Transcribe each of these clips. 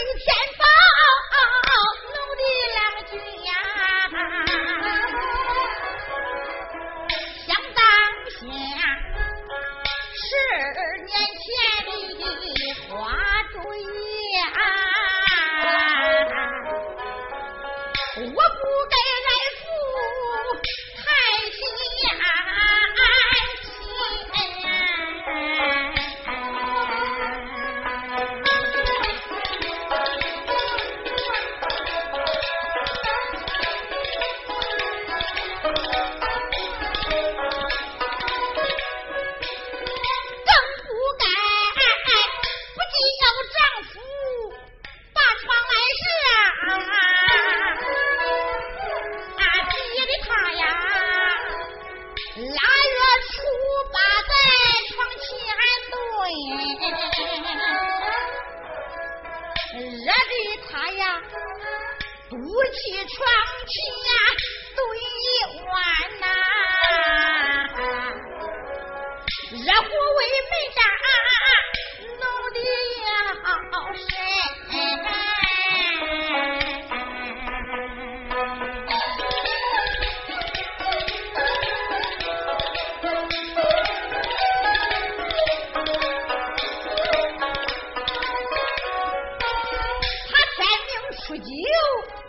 一片出酒。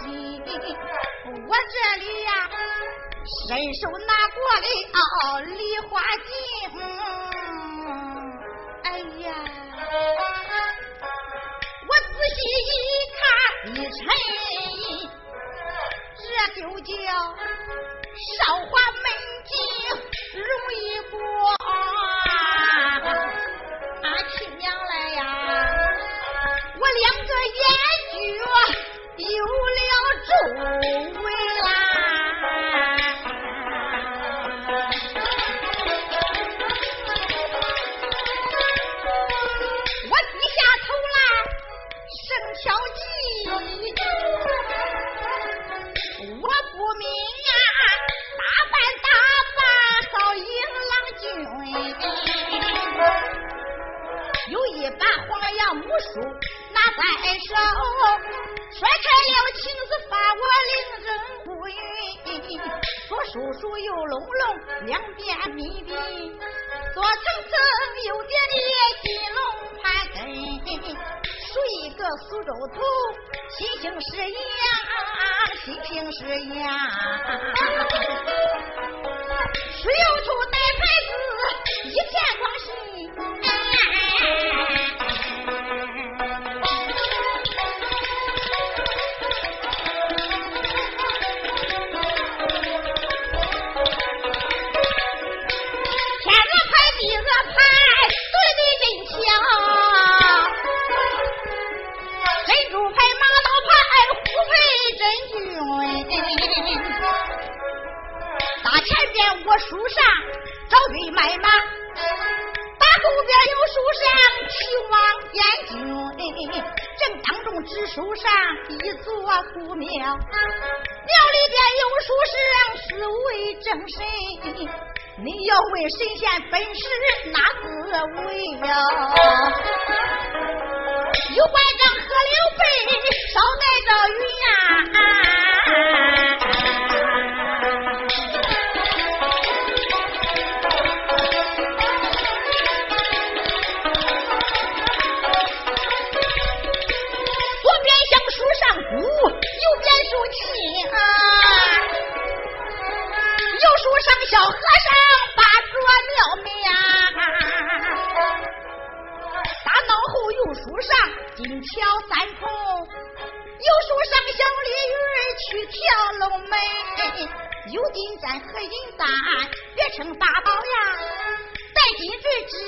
心。我这里呀，伸手拿过了梨花镜，哎呀，我仔细一看一沉，这就叫韶华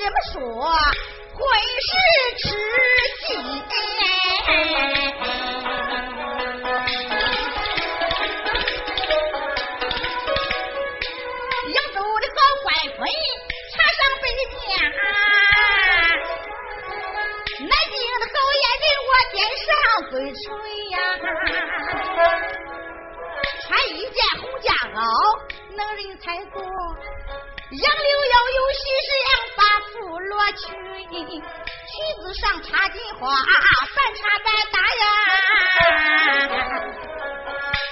这么说，会是吃鸡。扬州的好官官插上白面，南京的好爷人我肩上，鬼吹呀。穿一件红夹袄，能人才多。杨柳腰有喜事样。罗裙，裙子上插金花，半插半大呀。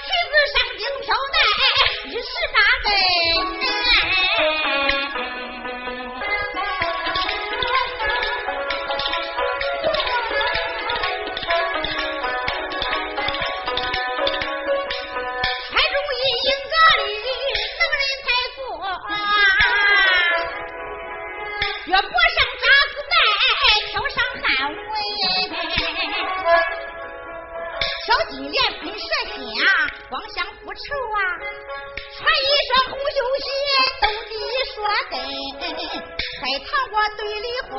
裙子上金飘带一十八我对梨花，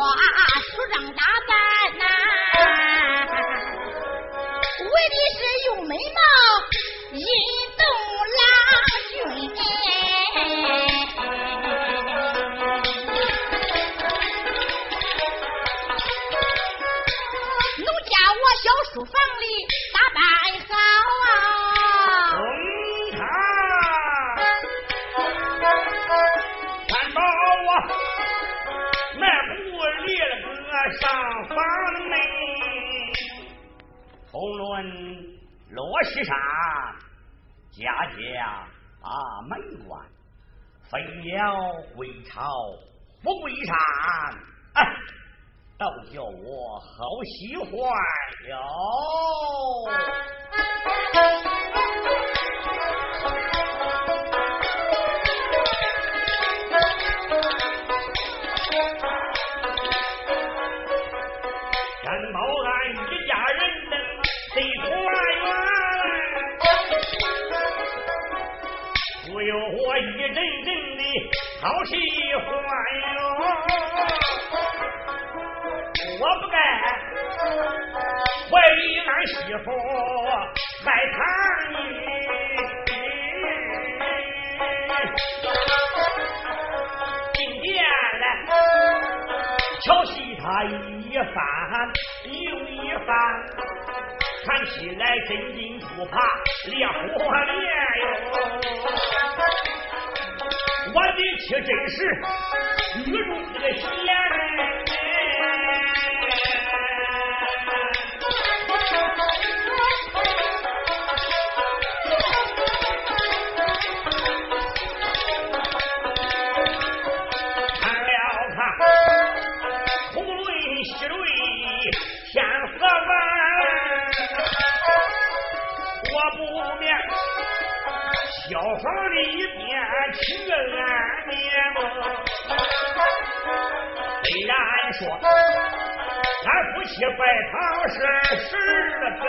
梳妆打扮呐，为的是用美貌引动郎君。奴家我小书房里打扮西山，家家把门关，飞鸟归巢不归山，哎倒叫我好喜欢哟。媳妇来看你，今天来瞧戏他一番又一番，看起来真金不怕烈火炼哟。我的妻真是女中的贤，这拜堂是十了百，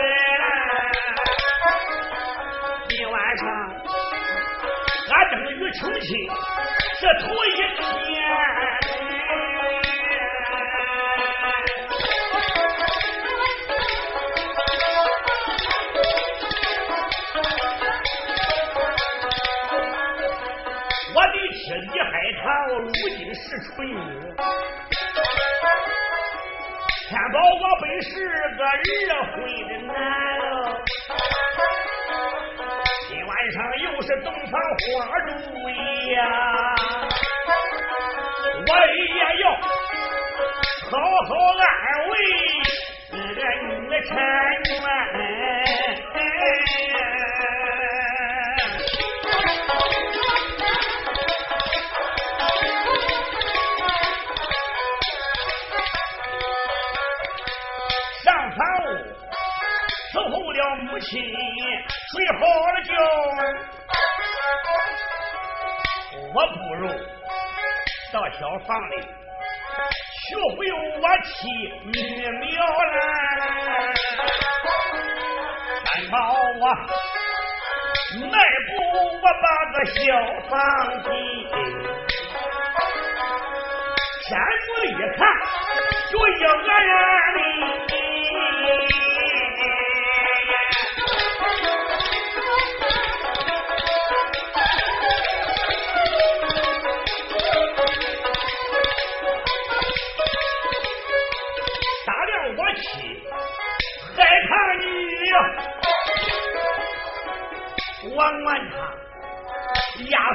今晚上俺等于成亲，是头一天。我的天，地海棠如今是春。本是个二会的男，今晚上又是洞房花烛呀，我也要好好安慰你的女婵娟。母亲睡好了觉，我不如到小房里去会我妻女苗兰，难保我迈步我把个小房进，天子一看就一个人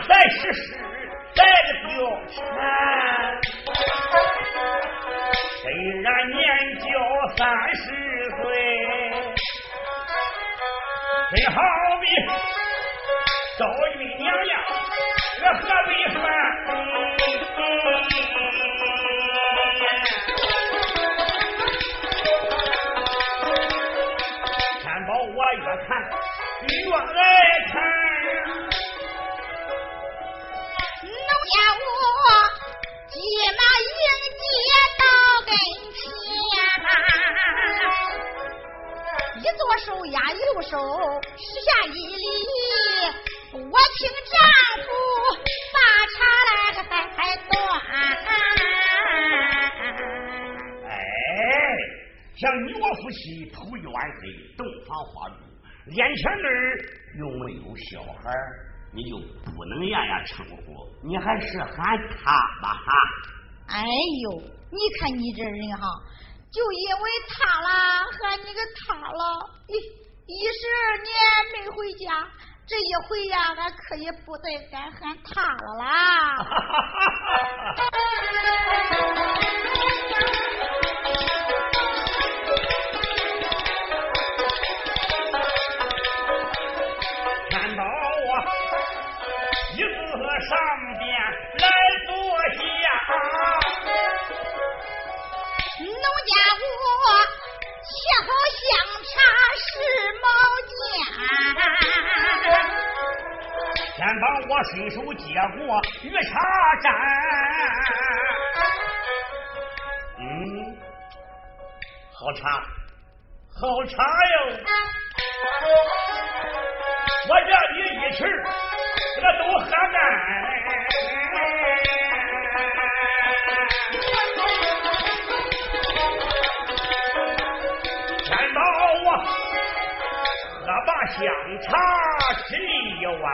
再试试。手，施下一礼。我请丈夫把茶来还还端。哎，像你我夫妻头一晚黑，洞房花烛。眼前那儿又没有小孩，你就不能样样称呼，你还是喊他吧哈。哎呦，你看你这人哈，就因为他了，喊你个他了，一一十二年没回家，这一回呀，俺可以不再敢喊他了啦。先帮我伸手接过御茶盏。嗯，好茶，好茶哟！我叫你一气儿，这都喝干。把香茶沏一碗，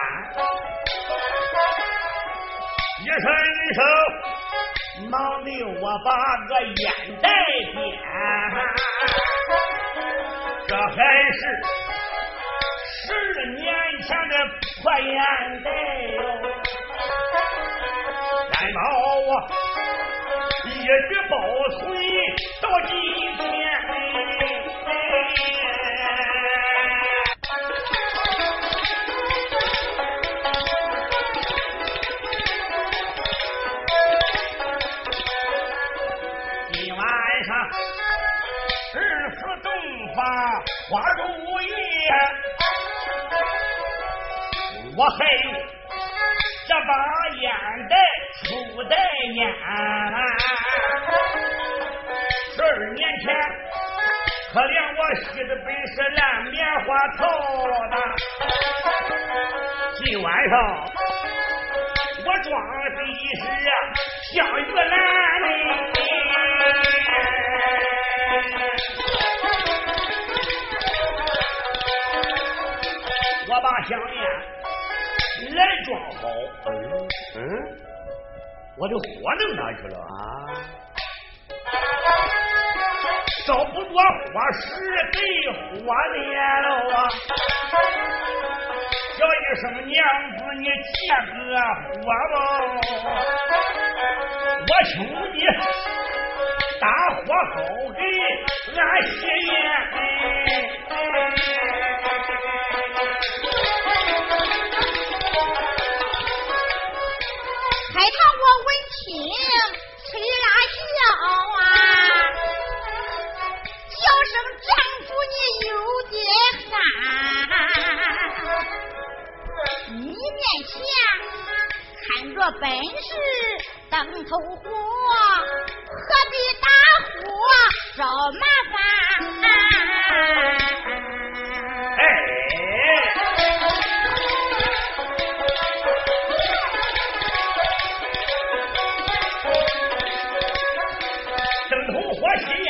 一伸手，忙的我把个烟袋点，这还是十年前的破烟袋哟。难道我一直保存到今天？我还有这把烟袋初代烟。十二年前，可怜我吸的本是烂棉花套的。今晚上我装的是香玉兰我把项链来装好，嗯嗯，我的火弄哪去了啊？找不着火石给火灭了啊！叫一声娘子，你借个火吧！我求你打火好给俺我本是灯头火，何必打火烧麻烦？哎，灯头火吸烟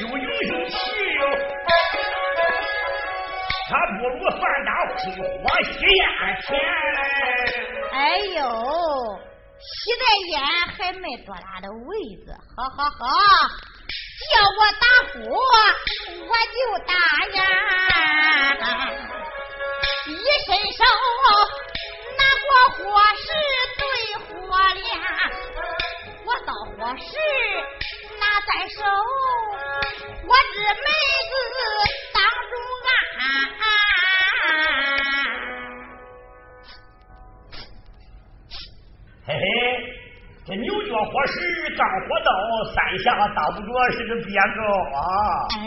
有英雄气哟，他不如算打火火吸呀。哎呦，吸袋烟还没多大的位子，好好好！叫我打火，我就打呀！一伸手拿过火石对火镰，我到火石拿在手，我只没三下打不着是个鳖狗啊！哎，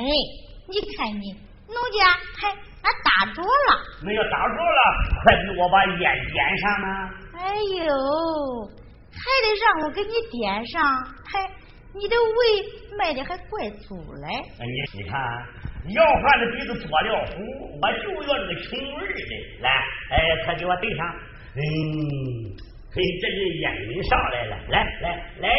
你看你，奴家还俺打着了。没有打着了，快给我把烟点上呢！哎呦，还得让我给你点上，还你的胃卖的还怪粗嘞！哎，你你看，要饭的鼻子做了虎，我就要这个穷儿的。来，哎，快给我对上。嗯。嘿，这是烟瘾上来了，来来来呀！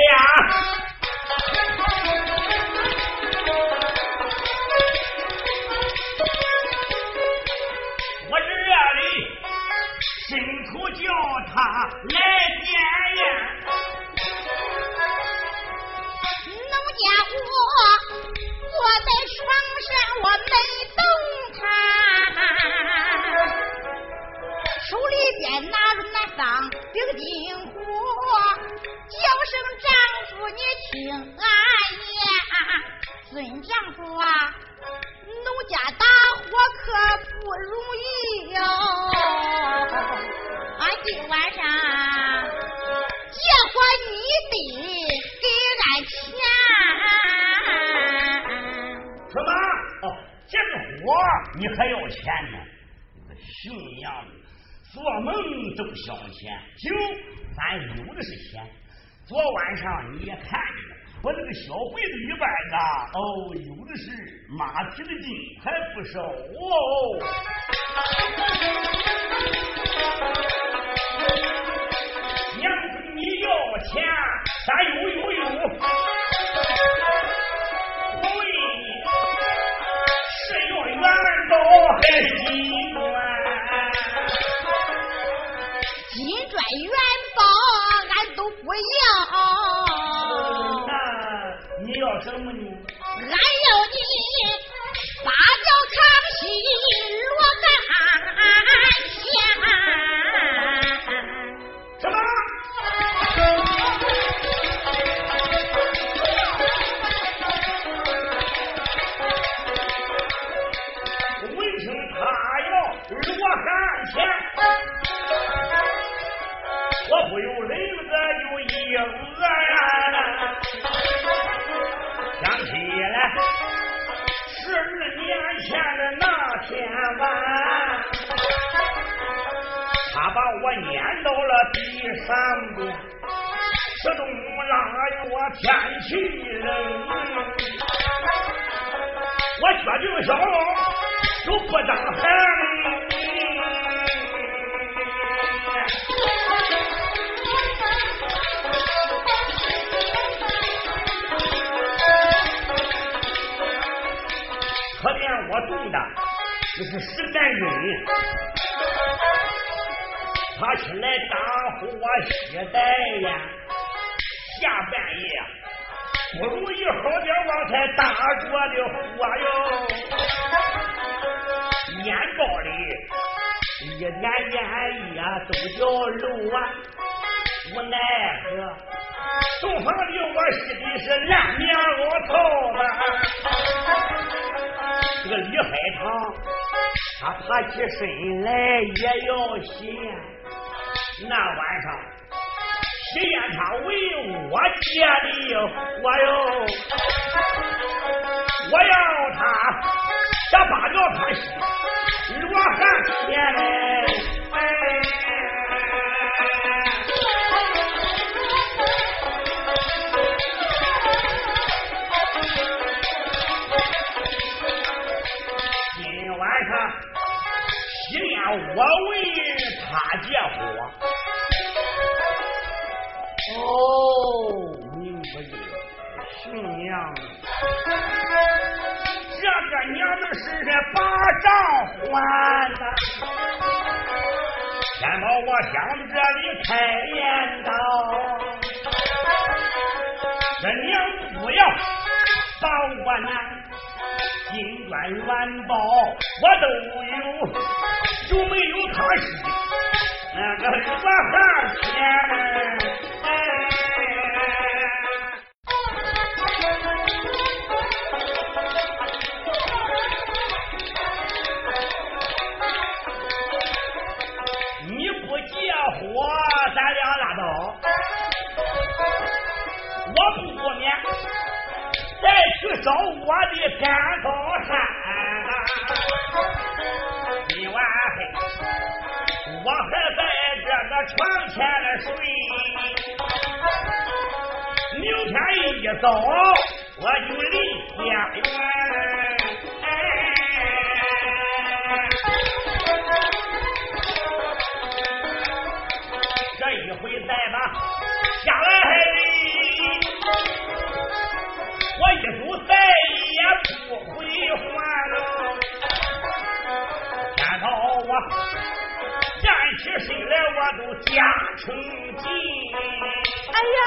来点烟。农家我坐在床上，我没动弹。手里边拿着那钢钉钉火，叫声丈夫你听俺言，孙丈夫啊，农家打火可不容易哟，俺今晚上借火你得给俺钱。什么？哦，你还要钱呢？这个熊样子，做梦都想钱。行，咱有的是钱。昨晚上你也看见了，我那个小柜子一般啊，哦，有的是马蹄的筋，还不少哦。携带呀，下半夜不如意好点往才打着的火哟，烟包里一点烟呀都叫漏啊，无奈何。洞房里我洗的是烂棉袄套子，这个李海棠他爬起身来也要吸烟，那晚上吸烟他为我接的火哟，我要他这八角他吸罗汉钱嘞，哎。今晚上西面我为娘，这个娘们是这把账还的，先把我想这里开言道，这娘不要把我难。金砖元宝我都有，有没有他是那个罗汉钱？走我就离家园。这一回再把下来的。我一走再也不回还了。天到我站起身来，我都加成劲。哎呀，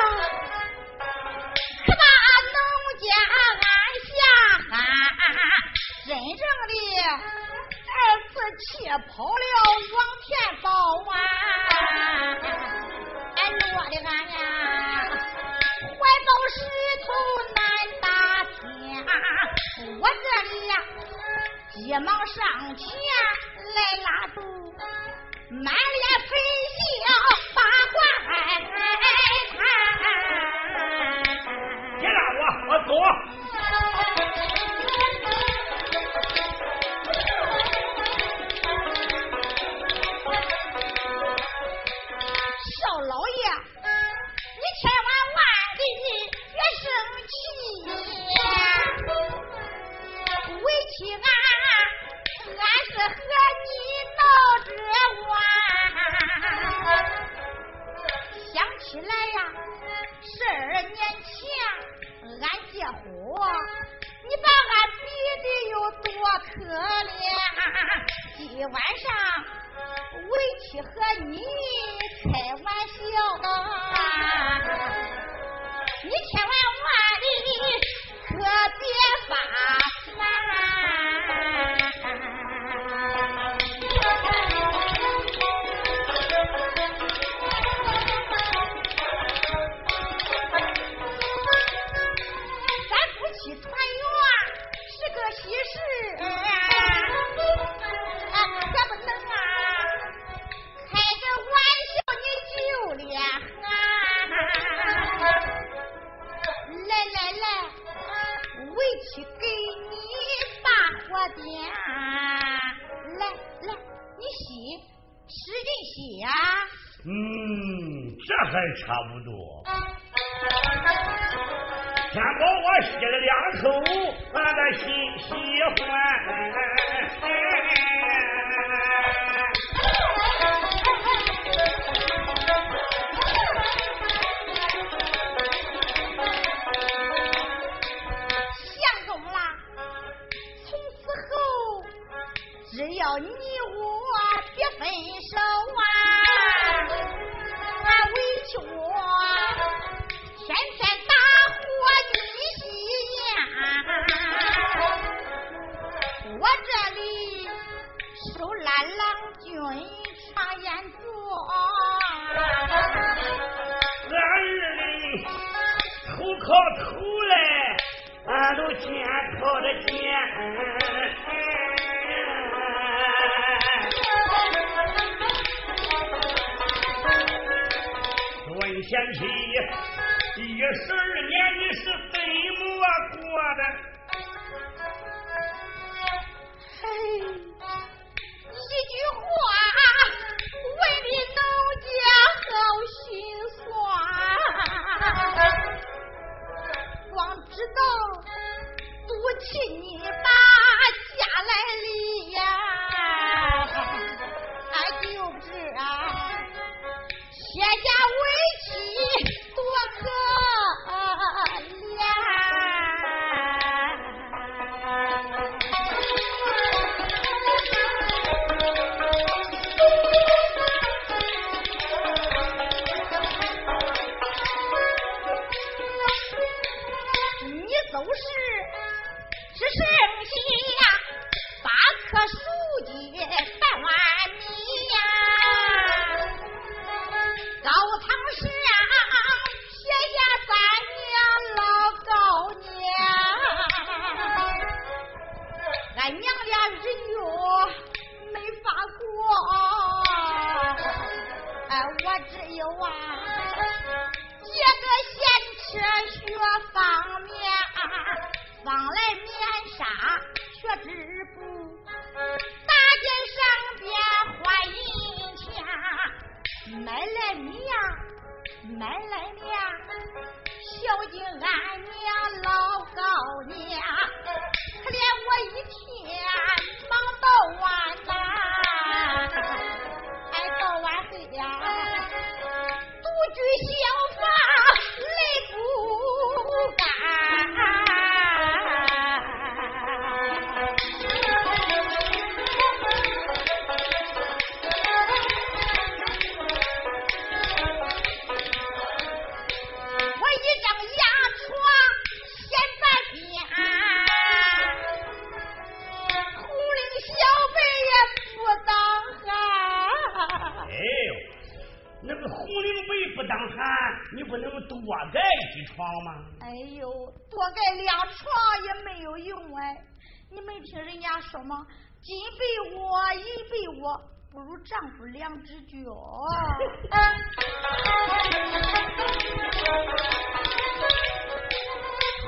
多盖几床吗？哎呦，多盖两床也没有用哎！你没听人家说吗？金被窝、银被窝，不如丈夫两只脚。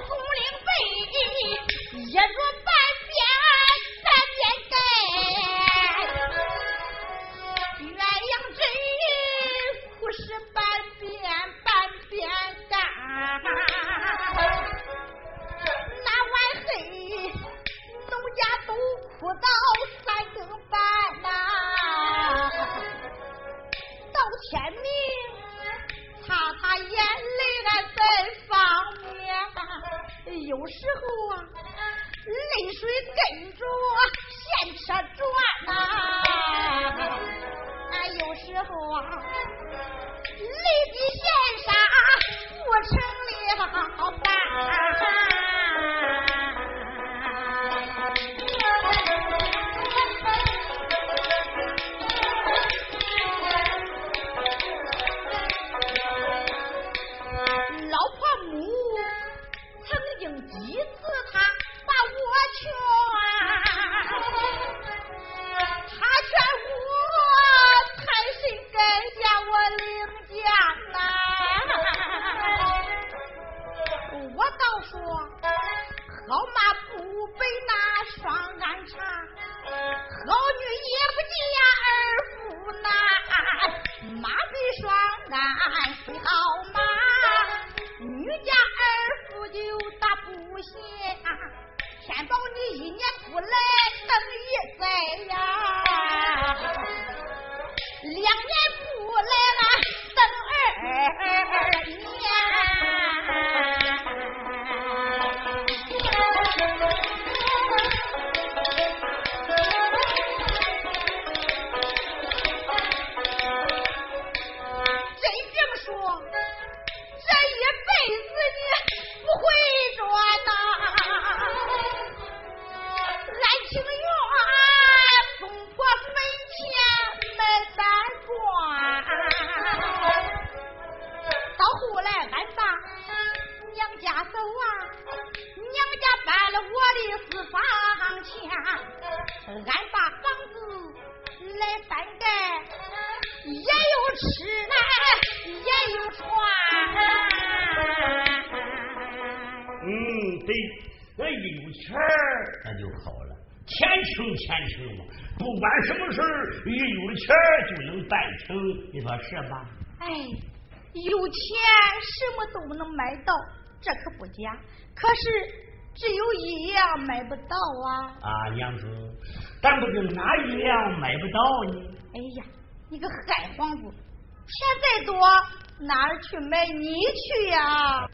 红绫被，一着半。不到三更半呐、到天明擦擦眼泪那真方便。有时候啊，泪水跟着现车转呐、啊。有时候啊，泪滴线沙不成了伴。劝他劝我，才谁该嫁我领家呢？我倒说好嘛。买到，这可不假。可是只有一样买不到啊！啊，娘子，咱不是哪一样买不到呢？哎呀，你个海皇子，钱再多哪儿去买你去呀？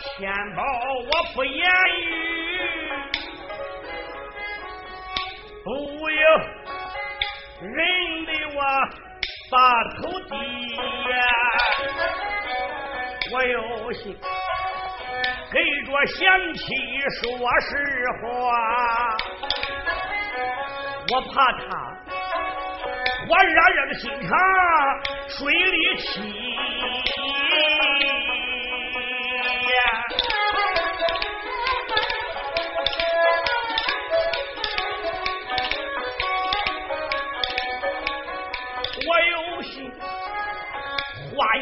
钱包我不言语不由人的我把头低呀我有心跟着贤妻说实话我怕他我热热的心肠水里起。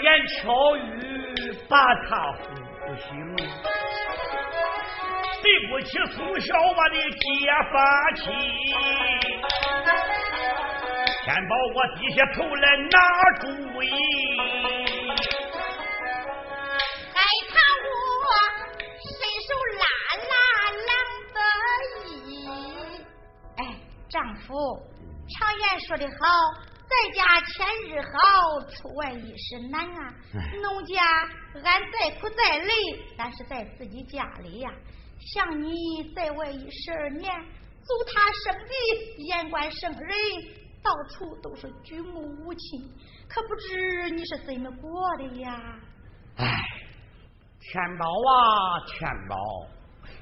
言巧语把他呼醒，对不起从小我的结发妻。天宝，我低下头来拿主意。害怕我伸手拉拉郎得意。哎，丈夫，常言说的好，在家千日好，出外一时难啊。农家俺再苦再累，但是在自己家里呀。像你在外一十二年，祖他生的，言官圣人。到处都是举目无亲，可不知你是怎么过的呀？哎，天宝啊，天宝，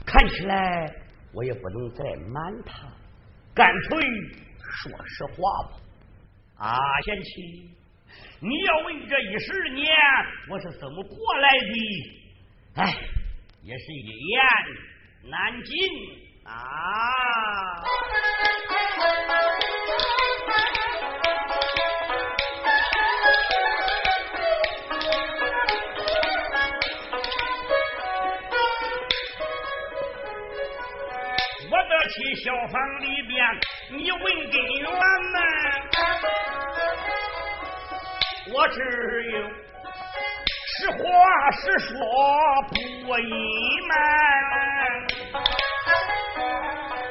看起来我也不能再瞒他，干脆说实话吧。啊，贤妻，你要问这一十年我是怎么过来的？哎，也是一言难尽啊。去小房里边，你问根源们，我只有实话实说，不隐瞒。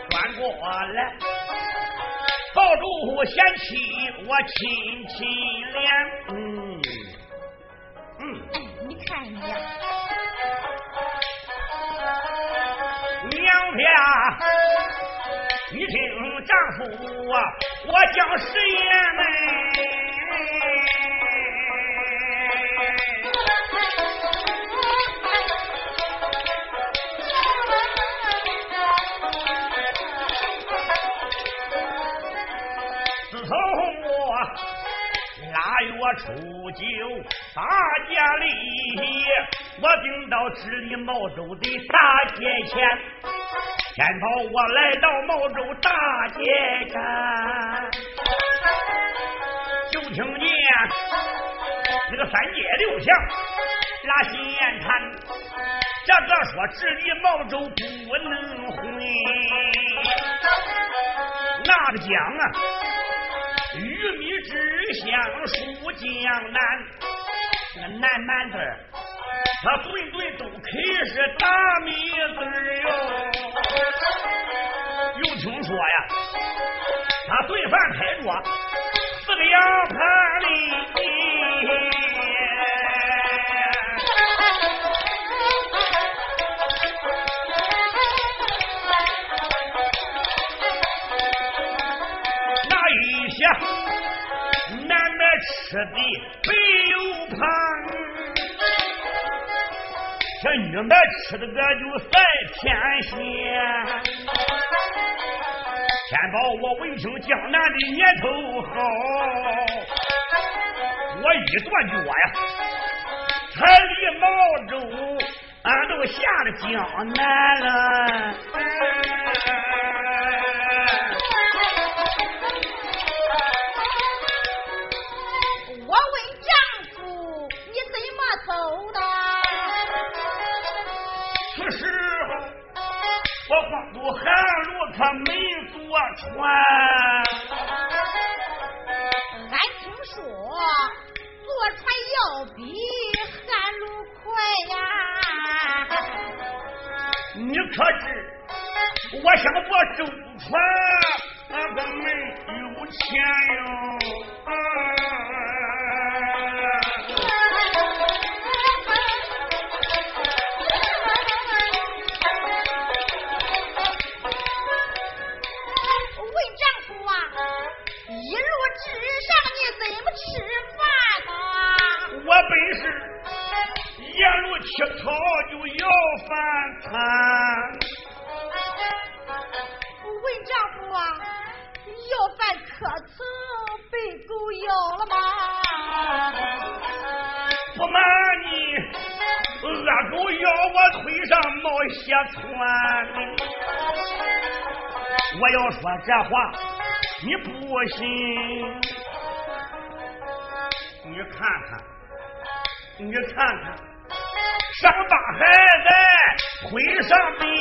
转过来，抱住贤妻，我亲亲脸。嗯嗯，哎，你看你呀，娘家。丈夫啊，我讲实言呢。自从我腊月初九大家里，我顶到知礼毛州的大街前。天宝，我来到毛州大街上，就听见那个三街六巷拉心言谈，这个说治理毛州不能回，那个讲啊，玉米之乡属江南，那个南蛮子他顿顿都啃是大米子哟。说呀，他顿饭开桌四个羊盘里，那一些男的吃的没有胖。这女的吃的俺就赛天仙。天宝，我闻听江南的年头好，我一断脚呀，才离毛州，俺都下了江南了。他没坐船，俺听说坐船要比旱路快呀。你可知我想坐舟船，俺可没有钱哟。沿路乞讨就要饭餐。问丈夫啊，要饭可曾被狗咬了吗？不瞒你，恶狗咬我腿上冒血窜。我要说这话，你不信？你看看。你看看，伤疤还在腿上边，